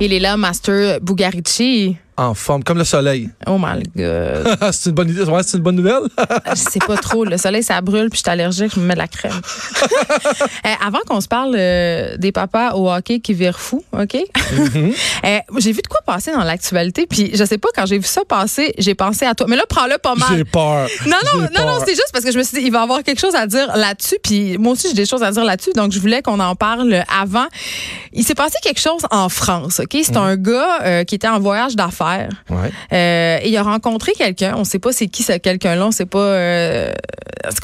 Il est là, Master Bugarici. En forme, comme le soleil. Oh my God. c'est une bonne idée. Ouais, c'est une bonne nouvelle. Je sais pas trop. Le soleil, ça brûle, puis je suis allergique, je me mets de la crème. Eh, avant qu'on se parle euh, des papas au hockey qui virent fou, OK? Eh, j'ai vu de quoi passer dans l'actualité, puis je sais pas, quand j'ai vu ça passer, j'ai pensé à toi. Mais là, prends-le pas mal. J'ai peur. Non, non, non, non, peur. c'est juste parce que je me suis dit, il va avoir quelque chose à dire là-dessus. Puis moi aussi, j'ai des choses à dire là-dessus. Donc, je voulais qu'on en parle avant. Il s'est passé quelque chose en France, OK? C'est un gars euh, qui était en voyage d'affaires. Ouais. Euh, et il a rencontré quelqu'un. On sait pas c'est qui ce quelqu'un-là. On sait pas. Euh,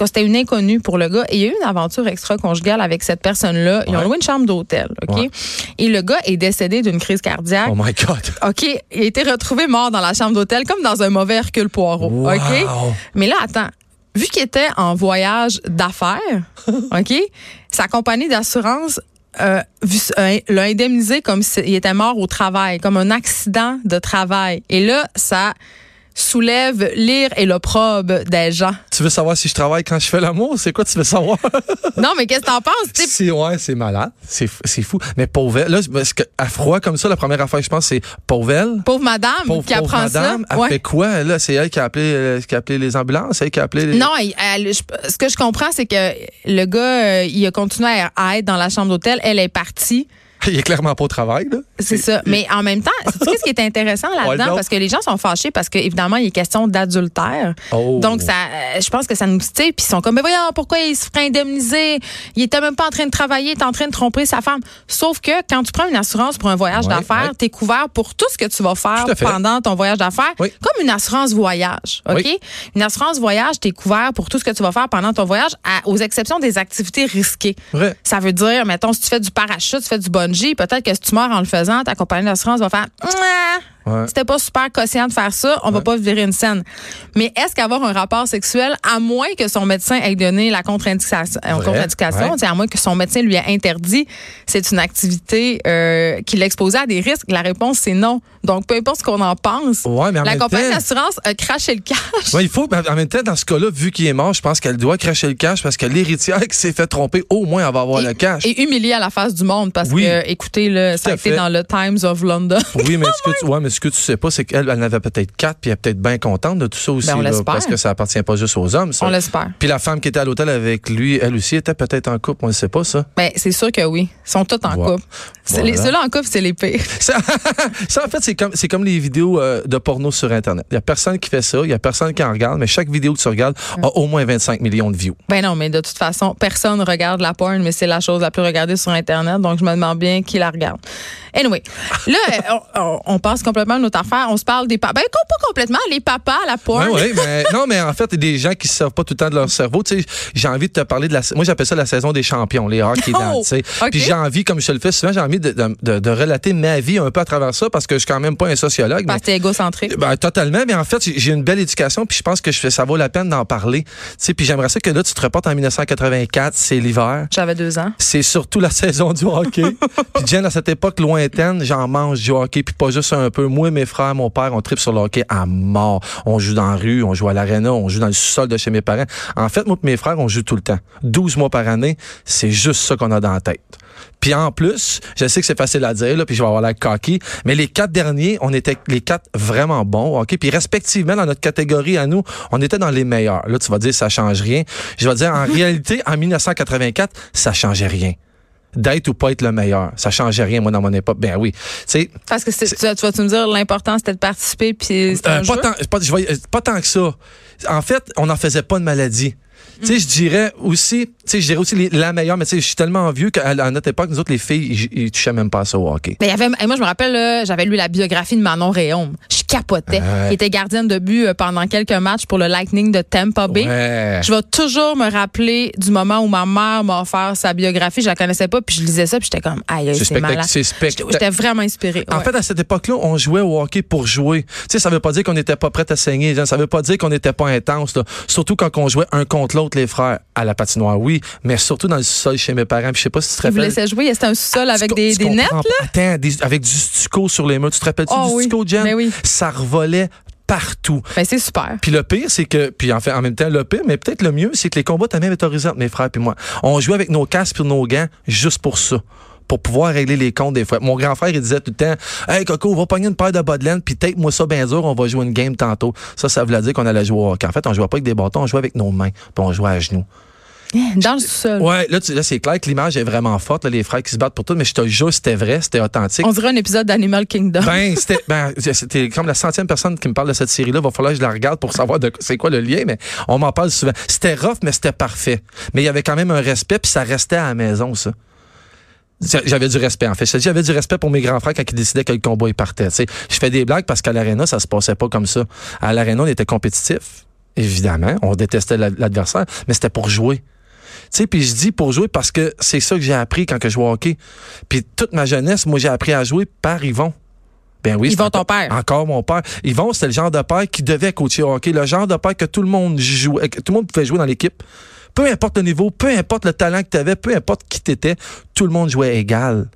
c'était une inconnue pour le gars. Et il y a eu une aventure extra-conjugale avec cette personne-là. Ils ont loué une chambre d'hôtel, OK? Ouais. Et le gars est décédé d'une crise cardiaque. Oh my God. OK, il a été retrouvé mort dans la chambre d'hôtel comme dans un mauvais Hercule Poirot. Wow. OK? Mais là, attends. Vu qu'il était en voyage d'affaires, OK? Sa compagnie d'assurance euh, euh, l'a indemnisé comme s'il était mort au travail, comme un accident de travail. Et là, ça soulève l'ire et l'opprobre des gens. Tu veux savoir si je travaille quand je fais l'amour? C'est quoi tu veux savoir? Non, mais qu'est-ce que t'en penses? C'est, ouais, c'est malade. C'est, fou. Mais pauvre, là, parce que, à froid comme ça, la première affaire que je pense, c'est pauvre. Pauvre madame Pauvre, qui pauvre apprend madame, ça. elle Ouais. fait quoi? Là, c'est elle qui a appelé, euh, qui a appelé les ambulances, c'est elle qui a appelé les... Non, elle- elle- je- ce que je comprends, c'est que le gars, euh, il a continué à, à être dans la chambre d'hôtel. Elle est partie. Il est clairement pas au travail, là. C'est ça. Mais en même temps, sais-tu qu'est-ce qui est intéressant là-dedans? Parce que les gens sont fâchés parce qu'évidemment, il est question d'adultère. Oh. Donc, ça, euh, je pense que ça nous tire. Puis ils sont comme, mais voyons, pourquoi il se ferait indemniser? Il était même pas en train de travailler, il était en train de tromper sa femme. Sauf que quand tu prends une assurance pour un voyage Ouais, d'affaires, ouais. tu es couvert pour tout ce que tu vas faire pendant ton voyage d'affaires. Oui. Comme une assurance voyage. OK? Oui. Une assurance voyage, tu es couvert pour tout ce que tu vas faire pendant ton voyage, à- aux exceptions des activités risquées. Vrai. Ça veut dire, mettons, si tu fais du parachute, tu fais du peut-être que si tu meurs en le faisant, ta compagnie d'assurance va faire Mouah, Ouais. C'était pas super conscient de faire ça, on va pas virer une scène. Mais est-ce qu'avoir un rapport sexuel, à moins que son médecin ait donné la contre-indication, euh, ouais. sais, à moins que son médecin lui ait interdit, c'est une activité euh, qui l'exposait à des risques? La réponse, c'est non. Donc, peu importe ce qu'on en pense, Ouais, mais en la compagnie d'assurance a craché le cash. Ouais, il faut, mais en même temps, dans ce cas-là, vu qu'il est mort, je pense qu'elle doit cracher le cash parce que l'héritière qui s'est fait tromper, au moins, elle va avoir le cash. Et humilié à la face du monde parce Oui. que, écoutez, là, ça a été fait. dans le Times of London. Oui, mais ce que tu, ouais, mais ce que tu sais pas, c'est qu'elle, elle en avait peut-être quatre, puis elle est peut-être bien contente de tout ça aussi, Ben, on là, l'espère. parce que ça appartient pas juste aux hommes, ça. On l'espère. Puis la femme qui était à l'hôtel avec lui, elle aussi était peut-être en couple, on ne sait pas ça. Ben, c'est sûr que oui. Ils sont tous en couple. Voilà. Ceux-là en couple, c'est les pires. Ça, ça, en fait, c'est comme, les vidéos euh, de porno sur Internet. Il y a personne qui fait ça, il y a personne qui en regarde, mais chaque vidéo que tu regardes a au moins 25 millions de views. Ben non, mais de toute façon, personne regarde la porn, mais c'est la chose la plus regardée sur Internet, donc je me demande bien qui la regarde. Anyway, là, on, passe complètement à notre affaire. On se parle des papas. Ben, pas complètement, les papas, la porn. Oui, oui, mais non, mais en fait, il y a des gens qui ne servent pas tout le temps de leur cerveau. Tu sais, j'ai envie de te parler de la. Moi, j'appelle ça la saison des champions, les hockey Oh, sais. Puis j'ai envie, comme je le fais souvent, j'ai envie de, de, de- de relater ma vie un peu à travers ça parce que je suis quand même pas un sociologue. Parce que t'es égocentré. mais- ben, totalement, mais en fait, j'ai- une belle éducation, puis je pense que je fais, ça vaut la peine d'en parler. Tu sais, puis j'aimerais ça que là, tu te reportes en 1984, c'est l'hiver. J'avais deux ans. C'est surtout la saison du hockey. puis Jen, à cette époque lointaine, j'en mange du hockey, puis pas juste un peu. Moi, mes frères, mon père, on tripe sur le hockey à mort. On joue dans la rue, on joue à l'aréna, on joue dans le sous-sol de chez mes parents. En fait, moi et mes frères, on joue tout le temps. 12 mois par année, c'est juste ça qu'on a dans la tête. Puis en plus, je sais que c'est facile à dire, là, puis je vais avoir la coquille, mais les quatre derniers, on était les quatre vraiment bons, OK? Puis respectivement, dans notre catégorie à nous, on était dans les meilleurs. Là, tu vas dire, ça change rien. Je vais dire, en réalité, en 1984, ça changeait rien. D'être ou pas être le meilleur, ça changeait rien, moi, dans mon époque. Ben oui. Parce que tu, vas- tu vas-tu me dire, l'important, c'était de participer, puis euh, un pas, jeu? tant, pas, tant que ça. En fait, on n'en faisait pas de maladie. Tu sais, je dirais aussi, tu sais, aussi les- la meilleure, mais tu sais, je suis tellement vieux qu'à à notre époque, nous autres, les filles, ils, touchaient même pas à ça au hockey. Mais y avait, moi, je me rappelle, j'avais lu la biographie de Manon Réaume. Je capotais. Ouais. Il était gardienne de but euh, pendant quelques matchs pour le Lightning de Tampa Bay. Ouais. Je vais toujours me rappeler du moment où ma mère m'a offert sa biographie. Je la connaissais pas, puis je lisais ça, puis j'étais comme, aïe, C'est malade. J'étais vraiment inspirée. En ouais. fait, à cette époque-là, on jouait au hockey pour jouer. Tu sais, ça veut pas dire qu'on n'était pas prêt à saigner. Ça veut pas dire qu'on n'était pas intense. là. Surtout quand on jouait un contre l'autre, les frères, à la patinoire, oui, mais surtout dans le sol chez mes parents. Puis je sais pas si tu te Ils vous rappelles. laissaient jouer. C'était un Tu avec des, des nets, là? Attends, des- avec du stucco sur les murs. Tu te rappelles-tu Oh du oui. stucco, Jen? Mais oui. Ça revolait partout. Ben, c'est super. Puis le pire, c'est que, puis en fait, en même temps, le pire, mais peut-être le mieux, c'est que les combats étaient même autorisés entre mes frères puis moi. On jouait avec nos casques puis nos gants juste pour ça. Pour pouvoir régler les comptes des fois. Mon grand frère, il disait tout le temps, Hey Coco, on va pogner une paire de bas de laine, puis tape-moi ça bien dur, on va jouer une game tantôt. Ça, ça voulait dire qu'on allait jouer au hockey. En fait, on jouait pas avec des bâtons, on jouait avec nos mains, puis on jouait à genoux. Dans le sous-sol. Ouais, là, là c'est clair que l'image est vraiment forte, là, les frères qui se battent pour tout, mais je te jure, c'était vrai, c'était authentique. On dirait un épisode d'Animal Kingdom. Ben, c'était, ben, comme la centième personne qui me parle de cette série-là. Va falloir que je la regarde pour savoir c'est quoi le lien, mais on m'en parle souvent. C'était rough, mais c'était parfait. Mais il y avait quand même un respect, puis ça restait à la maison, ça. J'avais du respect, en fait. J'avais du respect pour mes grands frères quand ils décidaient que le combat il partait. tu sais. Je fais des blagues parce qu'à l'aréna, ça se passait pas comme ça. À l'aréna, on était compétitif, évidemment. On détestait la- l'adversaire, mais c'était pour jouer. Sais, puis je dis pour jouer parce que c'est ça que j'ai appris quand que je jouais au hockey. Puis toute ma jeunesse, moi, j'ai appris à jouer par Yvon. Ben oui. Yvon, ton père. Encore mon père. Yvon, c'était le genre de père qui devait coacher au hockey. Le genre de père que tout le monde jouait, que tout le monde pouvait jouer dans l'équipe. Peu importe le niveau, peu importe le talent que tu avais, peu importe qui t'étais, tout le monde jouait égal.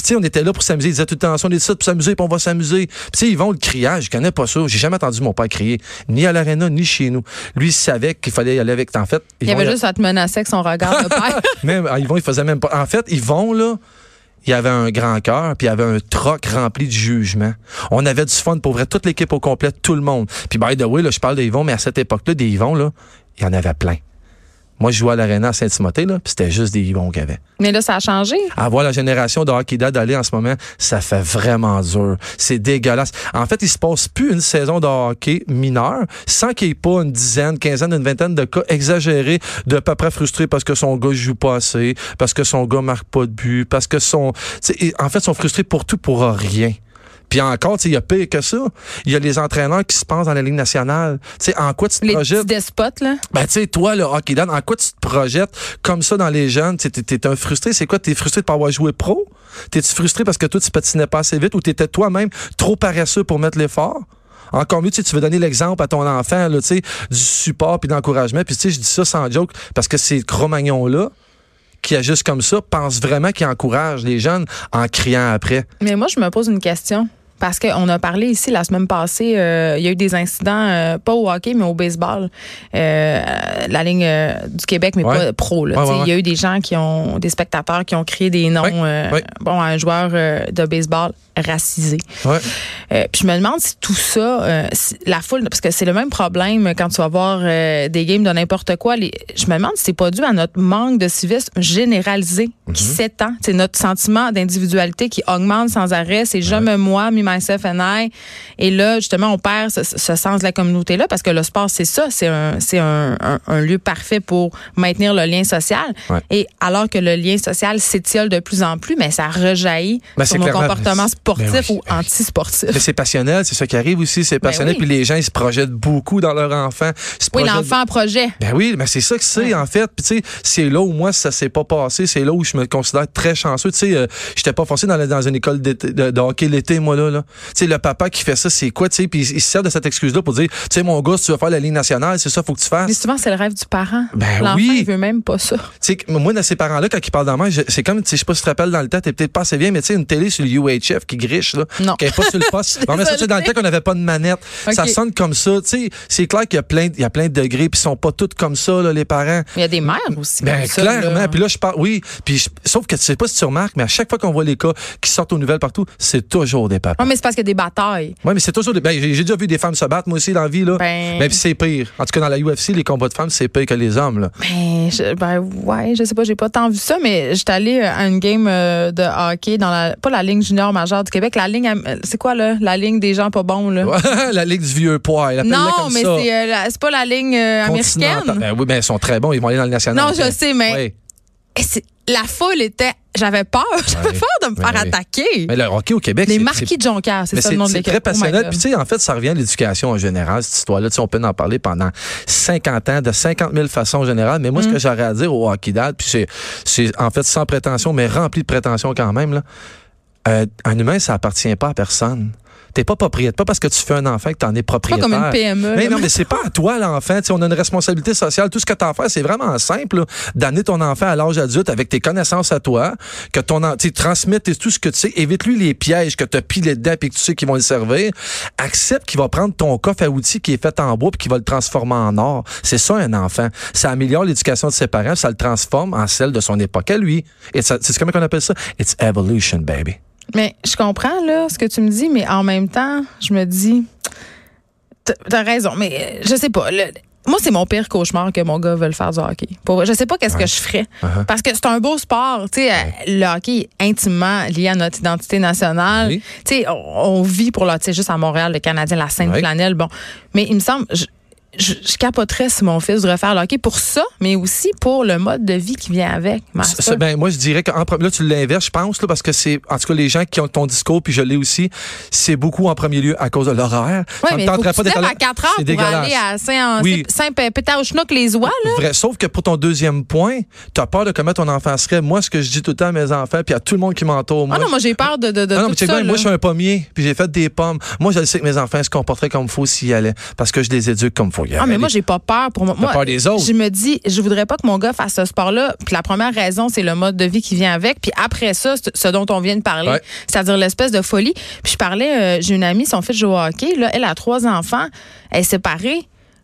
Puis tu sais, on était là pour s'amuser. Il disait tout le temps, on est ça pour s'amuser, puis on va s'amuser. Puis tu sais, Yvon, le criage, je connais pas ça. J'ai jamais entendu mon père crier, ni à l'aréna, ni chez nous. Lui, il savait qu'il fallait y aller avec. En fait, Il y avait juste à te menacer avec son regard de père. même, ah, Yvon, il faisait même pas. En fait, Yvon, là, il avait un grand cœur, puis il avait un troc rempli de jugement. On avait du fun pour vrai, toute l'équipe au complet, tout le monde. Puis by the way, là, je parle de Yvon, mais à cette époque-là, des Yvon, là, il y en avait plein. Moi, je jouais à l'aréna à Saint-Timothée, là, puis c'était juste des Yvon qu'il y avait. Mais là, ça a changé. À voir la génération de hockey dad d'aller en ce moment, ça fait vraiment dur. C'est dégueulasse. En fait, il se passe plus une saison de hockey mineur sans qu'il n'y ait pas une dizaine, quinzaine, une vingtaine de cas exagérés de papa frustré parce que son gars joue pas assez, parce que son gars marque pas de but, parce que son... En fait, ils sont frustrés pour tout, pour rien. Puis encore, il y a pire que ça. Il y a les entraîneurs qui se pensent dans la Ligue nationale. Tu sais, en quoi tu te Les projettes? petits despotes, là? Ben, tu sais, toi, le hockey dad, en quoi tu te projettes comme ça dans les jeunes? T'es t'es un frustré. C'est quoi? T'es frustré de pas avoir joué pro? T'es-tu frustré parce que toi, tu patinais pas assez vite ou t'étais toi-même trop paresseux pour mettre l'effort? Encore mieux, tu sais, tu veux donner l'exemple à ton enfant, là, tu sais, du support puis d'encouragement. Puis, tu sais, je dis ça sans joke parce que ces Cro-Magnon-là, qui agissent comme ça, pensent vraiment qu'ils encouragent les jeunes en criant après. Mais moi, je me pose une question. Parce qu'on a parlé ici la semaine passée, euh, il y a eu des incidents, euh, pas au hockey, mais au baseball. Euh, la ligne euh, du Québec, mais Ouais. pas pro. là. Ouais, ouais, Il y a eu des gens qui ont, des spectateurs qui ont créé des noms euh, bon, à un joueur euh, de baseball racisé. Ouais. Euh, puis je me demande si tout ça, euh, si la foule, parce que c'est le même problème quand tu vas voir euh, des games de n'importe quoi. Les, je me demande si c'est pas dû à notre manque de civisme généralisé qui s'étend. C'est notre sentiment d'individualité qui augmente sans arrêt. C'est je me moi, me, myself and I. Et là, justement, on perd ce, ce sens de la communauté-là parce que le sport, c'est ça. C'est un, c'est un, un- un lieu parfait pour maintenir le lien social. Ouais. Et alors que le lien social s'étiole de plus en plus, mais ça rejaillit Ben, sur nos comportements sportifs Ben oui, ou ben oui. antisportifs. Mais c'est passionnel, c'est ça qui arrive aussi, c'est passionnel. Ben oui. Puis les gens, ils se projettent beaucoup dans leur enfant. Oui, l'enfant projet. Ben oui, mais c'est ça que c'est Ouais. en fait. Puis tu sais, c'est là où moi ça s'est pas passé, c'est là où je me considère très chanceux. Tu sais, euh, j'étais pas forcé dans, la- dans une école de, de hockey l'été moi là. là. Tu sais, le papa qui fait ça, c'est quoi, tu sais, puis il, se sert de cette excuse-là pour dire, tu sais, mon gars, si tu veux faire la ligne nationale, c'est ça, faut que tu Mais fasses. souvent, c'est le rêve du parent. Ben L'enfant, oui. il veut même pas ça. Tu sais, moi, dans ces parents-là, quand ils parlent dans moi, c'est comme, tu sais, je sais pas si tu te rappelles dans le temps, t'es peut-être pas assez bien, mais tu sais, une télé sur le UHF qui griche, là. Non. Qui pas sur le poste. Non, mais ça, c'est dans le temps qu'on n'avait pas de manette. Ça sonne comme ça. Tu sais, c'est clair qu'il y a plein, il y a plein de degrés, puis ils sont pas tous comme ça, là, les parents. Il y a des mères aussi. Ben comme clairement. Puis là, je parle. Oui. Puis je- sauf que tu sais pas si tu remarques, mais à chaque fois qu'on voit les cas qui sortent aux nouvelles partout, c'est toujours des papas. Ouais, mais c'est parce qu'il y a des batailles. Oui, mais c'est toujours des. Ben, j'ai déjà vu des femmes se battre, moi aussi, dans la vie, là. Ben- Mais puis c'est pire. En tout cas, dans la UFC, les combats de femmes, c'est pire que les hommes, là. Ben, je, ben ouais, je sais pas, j'ai pas tant vu ça, mais j'étais allée à une game euh, de hockey dans la, pas la ligne junior majeure du Québec, la ligne, am- c'est quoi là, la ligne des gens pas bons là? la ligue du vieux poids. Non, comme mais c'est euh, c'est pas la ligne euh, américaine. Ben oui, ben ils sont très bons. Ils vont aller dans le national. Non, je sais, mais Oui. Et c'est- la foule était. J'avais peur. J'avais peur de me faire attaquer. Mais le hockey au Québec, Les marquis de Jonquière, c'est Mais ça le nom de c'est très Oh passionnant. Puis, tu sais, en fait, ça revient à l'éducation en général, cette histoire-là. Tu sais, on peut en parler pendant 50 ans, de 50 000 façons générales. Mais moi, Mm. ce que j'aurais à dire au hockey dad, puis c'est, c'est en fait sans prétention, mais rempli de prétention quand même, là. Euh, un humain, ça appartient pas à personne. T'es pas propriétaire. Pas parce que tu fais un enfant que t'en es Pas propriétaire. comme une PME. Mais là. non, mais c'est pas à toi l'enfant. On a une responsabilité sociale. Tout ce que à faire, c'est vraiment simple. D'amener ton enfant à l'âge adulte avec tes connaissances à toi, que ton en- tu sais, transmettre tout ce que tu sais. Évite-lui les pièges que tu as pilés dedans et que tu sais qu'ils vont le servir. Accepte qu'il va prendre ton coffre à outils qui est fait en bois puis qu'il va le transformer en or. C'est ça un enfant. Ça améliore l'éducation de ses parents, ça le transforme en celle de son époque à lui. C'est comment on appelle ça? It's evolution, baby. Mais je comprends là ce que tu me dis, mais en même temps, je me dis, t'as- raison, mais euh, je sais pas. le- moi, c'est mon pire cauchemar que mon gars veuille faire du hockey. Pour je sais pas qu'est-ce que je ferais. Uh-huh. Parce que c'est un beau sport. Tu sais, euh, le hockey est intimement lié à notre identité nationale. Oui. Tu sais, on, on vit pour le, juste à Montréal, le Canadien, la sainte flanelle. Bon. Mais il me semble, je, je, je capoterais si mon fils devrait faire le hockey pour ça, mais aussi pour le mode de vie qui vient avec. Ça, ben, moi, je dirais qu'en pre- là, tu l'inverses, je pense, là, parce que c'est, en tout cas, les gens qui ont ton discours, puis je l'ai aussi, c'est beaucoup en premier lieu à cause de l'horaire. Oui, mais faut que tu à 4 heures C'est pour aller à Saint- Oui. Saint-Pétard-Chinook, les oies, là. Vrai. Sauf que pour ton deuxième point, tu as peur de comment ton enfant serait. Moi, ce que je dis tout le temps à mes enfants, puis à tout le monde qui m'entoure, moi, Ah non, moi, j'ai peur de, de, de Ah non, tout mais check ça. bien, moi, je suis un pommier, puis j'ai fait des pommes. Moi, je sais que mes enfants se comporteraient comme il faut s'ils allaient, parce que je les éduque comme il faut y Ah, mais moi, j'ai pas peur pour moi. Moi, peur des autres. Je me dis, je voudrais pas que mon gars fasse ce sport-là. Puis la première raison, c'est le mode de vie qui vient avec. Puis après ça, ce dont on vient de parler, Ouais. c'est-à-dire l'espèce de folie. Puis je parlais, euh, j'ai une amie, son fils joue au hockey. Là, elle a trois enfants. Elle est séparée.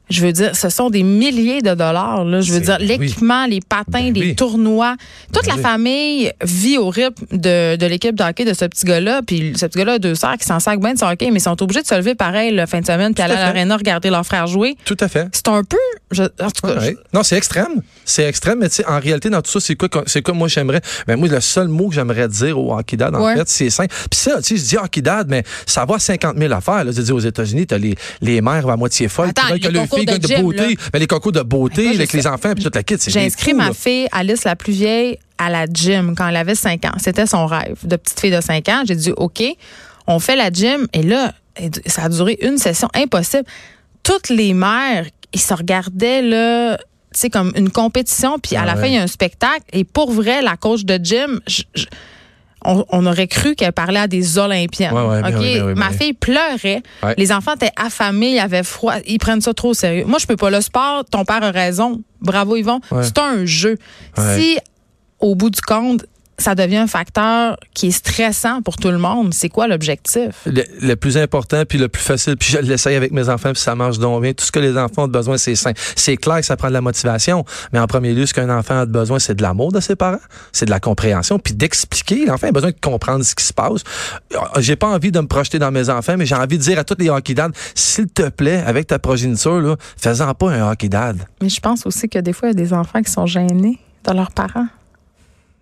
Je veux dire, ce sont des milliers de dollars. Là. Je veux dire, oui. l'équipement, les patins, Ben les oui. tournois. Toute Ben la oui. famille vit au rythme de, de l'équipe de hockey de ce petit gars-là. Puis ce petit gars-là a deux sœurs qui s'en sacent bien de son hockey, mais ils sont obligés de se lever pareil la fin de semaine puis aller à à fait. l'aréna regarder leurs frères jouer. Tout à fait. C'est un peu. je- en tout cas, Ouais. Non, c'est extrême. C'est extrême, mais tu sais, en réalité, dans tout ça, c'est quoi, que- c'est quoi moi j'aimerais? Ben, moi, le seul mot que j'aimerais dire au hockey dad, en Ouais. fait, c'est simple. Puis ça, tu sais, je dis hockey dad, mais ça va à 50 000 affaires, là. Je dis, aux États-Unis, t'as les, les mères à moitié folles. Attends, concours de de beauté. Ben, les concours de beauté, Ben, avec les enfants, puis toute la kit, c'est J'ai inscrit ma là. fille, Alice, la plus vieille, à la gym quand elle avait 5 ans. C'était son rêve de petite fille de 5 ans. J'ai dit, OK, on fait la gym. Et là, ça a duré une session impossible. Toutes les mères, ils se regardaient, là, sais, comme une compétition. Puis à Ah la ouais. fin, il y a un spectacle. Et pour vrai, la coach de gym, je- je- on, on aurait cru qu'elle parlait à des Olympiens. Ouais, ouais, ben oui, ben oui, ben Ma fille pleurait. Ouais. Les enfants étaient affamés, ils avaient froid. Ils prennent ça trop au sérieux. Moi, je peux pas. Le sport, ton père a raison. Bravo, Yvon. C'est un jeu. Si, au bout du compte, ça devient un facteur qui est stressant pour tout le monde, c'est quoi l'objectif? Le, le plus important puis le plus facile, puis je l'essaye avec mes enfants puis ça marche donc bien. Tout ce que les enfants ont besoin, c'est sain. C'est clair que ça prend de la motivation, mais en premier lieu, ce qu'un enfant a besoin, c'est de l'amour de ses parents, c'est de la compréhension, puis d'expliquer. L'enfant a besoin de comprendre ce qui se passe. Euh, J'ai pas envie de me projeter dans mes enfants, mais j'ai envie de dire à tous les hockey dads, s'il te plaît, avec ta progéniture, là, fais-en pas un hockey dad. Mais je pense aussi que des fois, il y a des enfants qui sont gênés de leurs parents.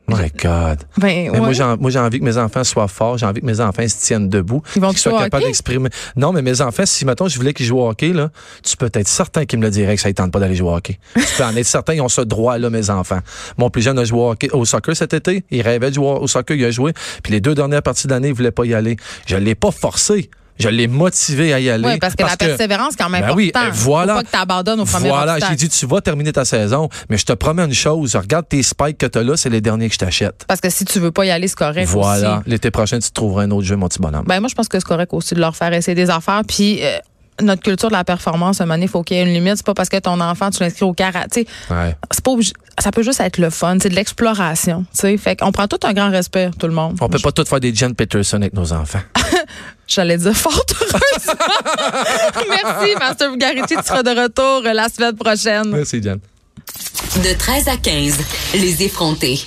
My God. Ben, Mais moi, j'ai en- moi, j'ai envie que mes enfants soient forts. J'ai envie que mes enfants se tiennent debout. Ils vont qu'ils soient capables d'exprimer. Non, mais mes enfants, si, mettons, je voulais qu'ils jouent au hockey, là, tu peux être certain qu'ils me le diraient que ça ne tente pas d'aller jouer au hockey. tu peux en être certain, ils ont ce droit-là, mes enfants. Mon plus jeune a joué au, hockey, au soccer cet été. Il rêvait de jouer au soccer, il a joué. Puis les deux dernières parties de l'année, il voulait pas y aller. Je l'ai pas forcé. Je l'ai motivé à y aller. Oui, parce que la persévérance, quand même Ben important. oui, voilà. Faut pas que tu abandonnes au premier Voilà, j'ai dit, tu vas terminer ta saison, mais je te promets une chose. Regarde tes spikes que tu as là, c'est les derniers que je t'achète. Parce que si tu veux pas y aller, c'est correct Voilà. L'été prochain, tu trouveras un autre jeu, mon petit bonhomme. Ben moi, je pense que c'est correct aussi de leur faire essayer des affaires. Puis euh, notre culture de la performance, à un moment donné, il faut qu'il y ait une limite. C'est pas parce que ton enfant, tu l'inscris au karaté. Ouais. C'est pas ça peut juste être le fun, c'est de l'exploration. Fait qu'on prend tout un grand respect, tout le monde. On peut pas tout faire des Jen Peterson avec nos enfants. J'allais dire fort heureuse. Merci, Master Bugarici. Tu seras de retour euh, la semaine prochaine. Merci, Jen. De 13 à 15, les effrontés.